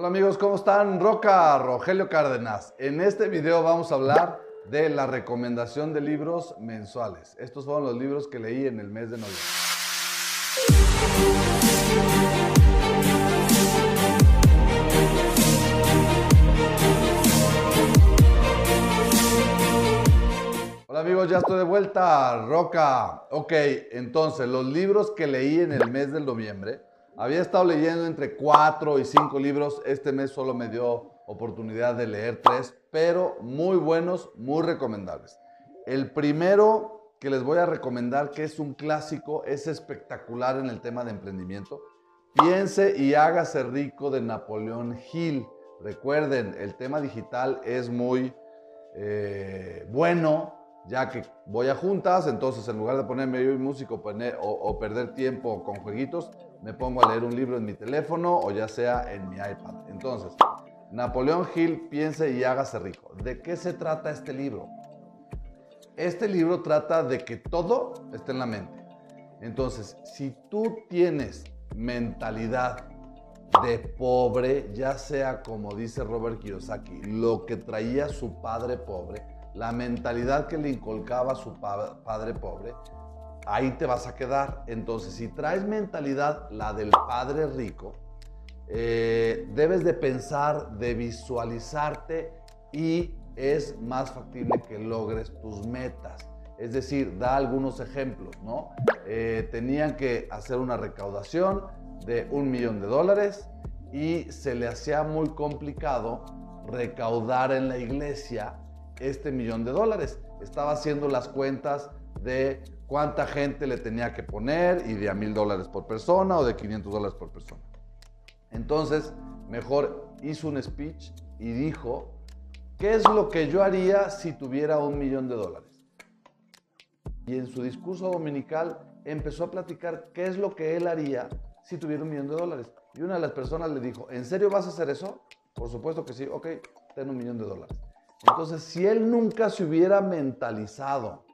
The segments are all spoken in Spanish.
Hola amigos, ¿cómo están? Roca, Rogelio Cárdenas. En este video vamos a hablar de la recomendación de libros mensuales. Estos fueron los libros que leí en el mes de noviembre. Hola amigos, ya estoy de vuelta. Roca. Ok, entonces los libros que leí en el mes de noviembre había estado leyendo entre cuatro y cinco libros. Este mes solo me dio oportunidad de leer tres, pero muy buenos, muy recomendables. El primero que les voy a recomendar, que es un clásico, es espectacular en el tema de emprendimiento. Piense y hágase rico de Napoleón Hill. Recuerden, el tema digital es muy eh, bueno, ya que voy a juntas, entonces en lugar de ponerme yo músico o perder tiempo con jueguitos, me pongo a leer un libro en mi teléfono o ya sea en mi iPad. Entonces, Napoleón Hill, piense y hágase rico. ¿De qué se trata este libro? Este libro trata de que todo esté en la mente. Entonces, si tú tienes mentalidad de pobre, ya sea como dice Robert Kiyosaki, lo que traía su padre pobre, la mentalidad que le inculcaba su padre pobre, ahí te vas a quedar. Entonces, si traes mentalidad, la del padre rico, eh, debes de pensar, de visualizarte y es más factible que logres tus metas. Es decir, da algunos ejemplos, ¿no? Eh, tenían que hacer una recaudación de un millón de dólares y se le hacía muy complicado recaudar en la iglesia este millón de dólares. Estaba haciendo las cuentas de cuánta gente le tenía que poner y de a mil dólares por persona o de 500 dólares por persona. Entonces, mejor hizo un speech y dijo, ¿qué es lo que yo haría si tuviera un millón de dólares? Y en su discurso dominical empezó a platicar qué es lo que él haría si tuviera un millón de dólares. Y una de las personas le dijo, ¿en serio vas a hacer eso? Por supuesto que sí, ok, ten un millón de dólares. Entonces, si él nunca se hubiera mentalizado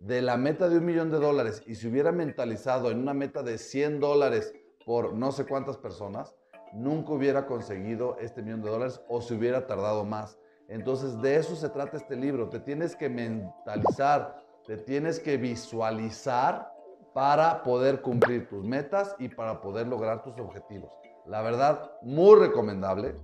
de la meta de un millón de dólares y se hubiera mentalizado en una meta de 100 dólares por no sé cuántas personas, nunca hubiera conseguido este millón de dólares o se hubiera tardado más. Entonces de eso se trata este libro. Te tienes que mentalizar, te tienes que visualizar para poder cumplir tus metas y para poder lograr tus objetivos. La verdad, muy recomendable.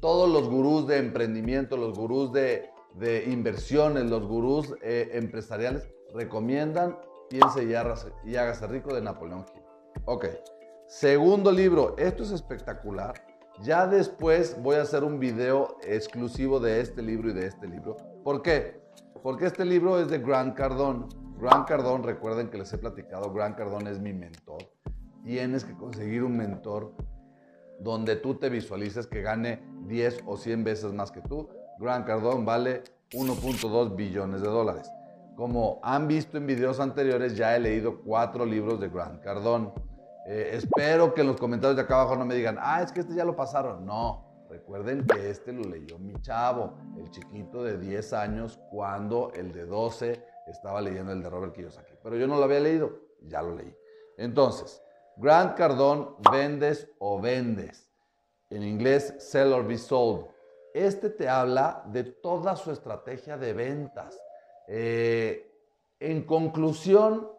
Todos los gurús de emprendimiento, los gurús de de inversiones, los gurús eh, empresariales recomiendan Piense y hágase, y rico de Napoleón Hill. Ok, segundo libro, esto es espectacular. Ya después voy a hacer un video exclusivo de este libro y de este libro. ¿Por qué? Porque este libro es de Grant Cardone. Grant Cardone, recuerden que les he platicado, Grant Cardone es mi mentor. Tienes que conseguir un mentor donde tú te visualices que gane 10 o 100 veces más que tú Grant Cardone vale 1.2 billones de dólares. Como han visto en videos anteriores, ya he leído cuatro libros de Grant Cardone. Eh, espero que en los comentarios de acá abajo no me digan, ah, es que este ya lo pasaron. No, recuerden que este lo leyó mi chavo, el chiquito de 10 años, cuando el de 12 estaba leyendo el de Robert Kiyosaki. Pero yo no lo había leído, ya lo leí. Entonces, Grant Cardone, vendes o vendes. En inglés, sell or be sold. Este te habla de toda su estrategia de ventas. Eh, en conclusión,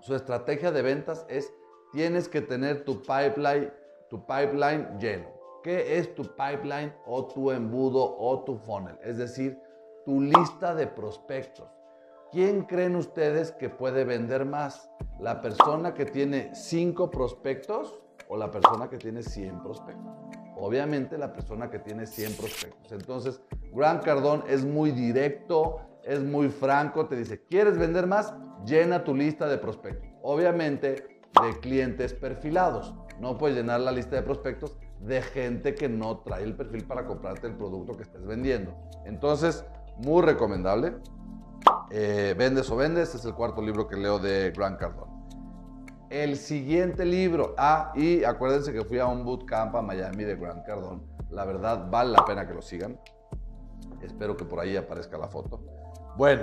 su estrategia de ventas es tienes que tener tu pipeline, tu pipeline lleno. ¿Qué es tu pipeline o tu embudo o tu funnel? Es decir, tu lista de prospectos. ¿Quién creen ustedes que puede vender más? ¿La persona que tiene 5 prospectos o la persona que tiene 100 prospectos? Obviamente la persona que tiene 100 prospectos. Entonces, Grant Cardón es muy directo, es muy franco, te dice, ¿quieres vender más? Llena tu lista de prospectos. Obviamente de clientes perfilados. No puedes llenar la lista de prospectos de gente que no trae el perfil para comprarte el producto que estés vendiendo. Entonces, muy recomendable. Eh, vendes o vendes es el cuarto libro que leo de Grant Cardone el siguiente libro. Ah, y acuérdense que fui a un bootcamp a Miami de Grant Cardone. La verdad, vale la pena que lo sigan. Espero que por ahí aparezca la foto. Bueno,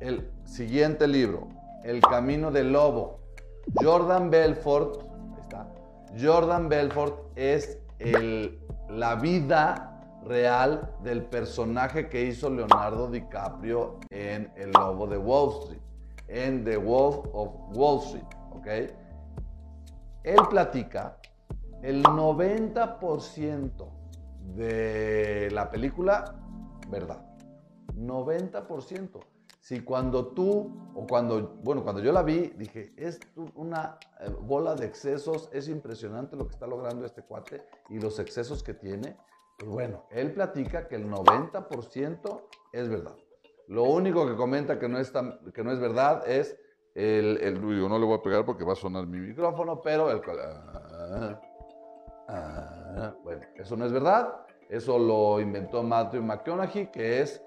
el siguiente libro, El Camino del Lobo. Jordan Belfort, ahí está. Jordan Belfort es la vida real del personaje que hizo Leonardo DiCaprio en El Lobo de Wall Street, en The Wolf of Wall Street, ¿ok? Él platica el 90% de la película, verdad. 90%. Si cuando tú, o cuando, bueno, cuando yo la vi, dije, es una eh, bola de excesos, es impresionante lo que está logrando este cuate y los excesos que tiene. Pues bueno, él platica que el 90% es verdad. Lo único que comenta que no es, que no es verdad es el, el ruido. No le voy a pegar porque va a sonar mi micrófono, pero el... Ah, ah, bueno, eso no es verdad. Eso lo inventó Matthew McConaughey, que es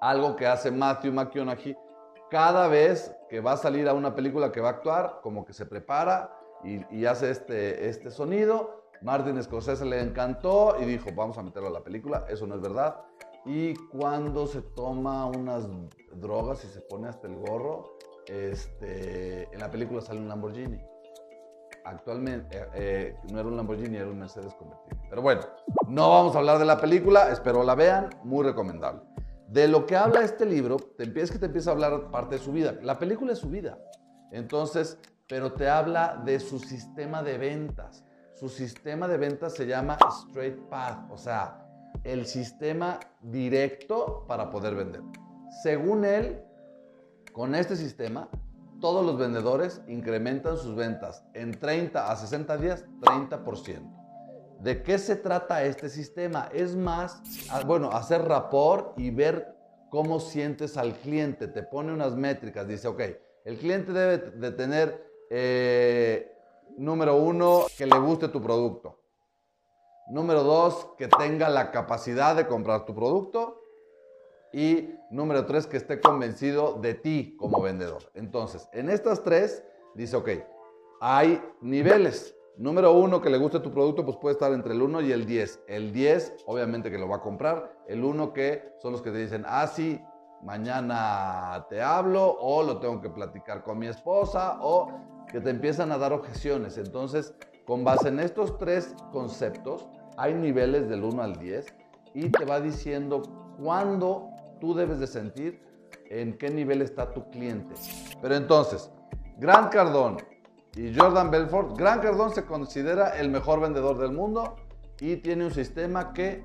algo que hace Matthew McConaughey cada vez que va a salir a una película que va a actuar, como que se prepara y, hace este, este sonido. Martin Scorsese le encantó y dijo, vamos a meterlo a la película. Eso no es verdad. Y cuando se toma unas drogas y se pone hasta el gorro, este, en la película sale un Lamborghini. Actualmente eh, eh, no era un Lamborghini, era un Mercedes convertible. Pero bueno, no vamos a hablar de la película, espero la vean, muy recomendable. De lo que habla este libro, te empieza que te empieza a hablar parte de su vida. La película es su vida. Entonces, pero te habla de su sistema de ventas. Su sistema de ventas se llama Straight Path, o sea, el sistema directo para poder vender. Según él, con este sistema, todos los vendedores incrementan sus ventas en 30 a 60 días, 30%. ¿De qué se trata este sistema? Es más, bueno, hacer rapport y ver cómo sientes al cliente. Te pone unas métricas. Dice, ok, el cliente debe de tener, eh, número uno, que le guste tu producto. Número dos, que tenga la capacidad de comprar tu producto. Y número tres, que esté convencido de ti como vendedor. Entonces, en estas tres, dice, ok, hay niveles. Número uno, que le guste tu producto, pues puede estar entre el 1 y el 10. El 10, obviamente que lo va a comprar. El 1 que son los que te dicen, ah, sí, mañana te hablo, o lo tengo que platicar con mi esposa, o que te empiezan a dar objeciones. Entonces, con base en estos tres conceptos, hay niveles del 1 al 10 y te va diciendo cuándo tú debes de sentir en qué nivel está tu cliente. Pero entonces, Grant Cardone, y Jordan Belfort, Gran Cardón se considera el mejor vendedor del mundo y tiene un sistema que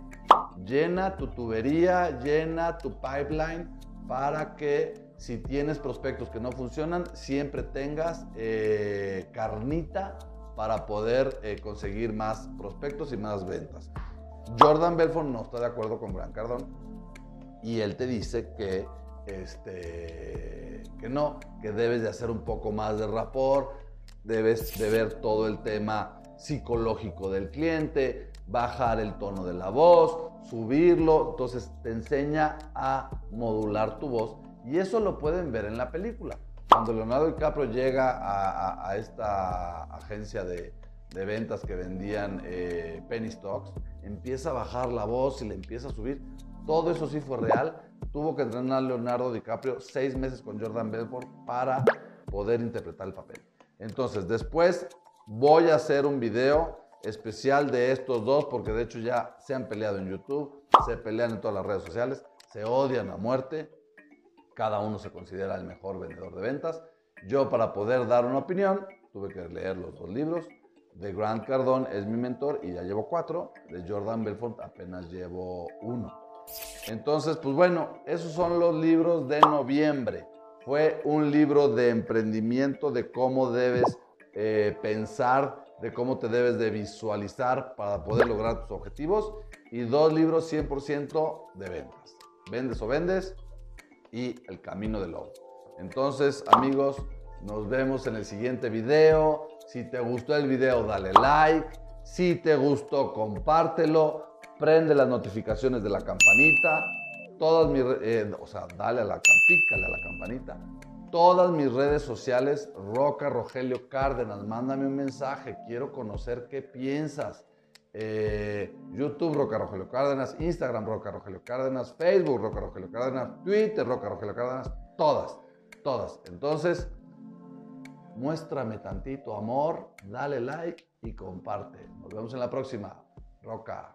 llena tu tubería, llena tu pipeline para que si tienes prospectos que no funcionan, siempre tengas eh, carnita para poder eh, conseguir más prospectos y más ventas. Jordan Belfort no está de acuerdo con Gran Cardón y él te dice que, este, que no, que debes de hacer un poco más de rapport, debes de ver todo el tema psicológico del cliente, bajar el tono de la voz, subirlo, entonces te enseña a modular tu voz y eso lo pueden ver en la película. Cuando Leonardo DiCaprio llega a, esta agencia de, ventas que vendían eh, penny stocks, empieza a bajar la voz y le empieza a subir. Todo eso sí fue real. Tuvo que entrenar a Leonardo DiCaprio seis meses con Jordan Belfort para poder interpretar el papel. Entonces, después voy a hacer un video especial de estos dos, porque de hecho ya se han peleado en YouTube, se pelean en todas las redes sociales, se odian a muerte, cada uno se considera el mejor vendedor de ventas. Yo para poder dar una opinión tuve que leer los dos libros. De Grant Cardone es mi mentor y ya llevo cuatro. De Jordan Belfort apenas llevo uno. Entonces, pues bueno, esos son los libros de noviembre. Fue un libro de emprendimiento, de cómo debes eh, pensar, de cómo te debes de visualizar para poder lograr tus objetivos. Y dos libros 100% de ventas. Vendes o vendes y el camino del lobo. Entonces, amigos, nos vemos en el siguiente video. Si te gustó el video, dale like. Si te gustó, compártelo. Prende las notificaciones de la campanita todas mis, eh, o sea, dale a la campanita. Todas mis redes sociales, Roca Rogelio Cárdenas, mándame un mensaje, quiero conocer qué piensas. Eh, YouTube Roca Rogelio Cárdenas, Instagram Roca Rogelio Cárdenas, Facebook Roca Rogelio Cárdenas, Twitter Roca Rogelio Cárdenas, todas, todas. Entonces, muéstrame tantito amor, dale like y comparte. Nos vemos en la próxima. Roca.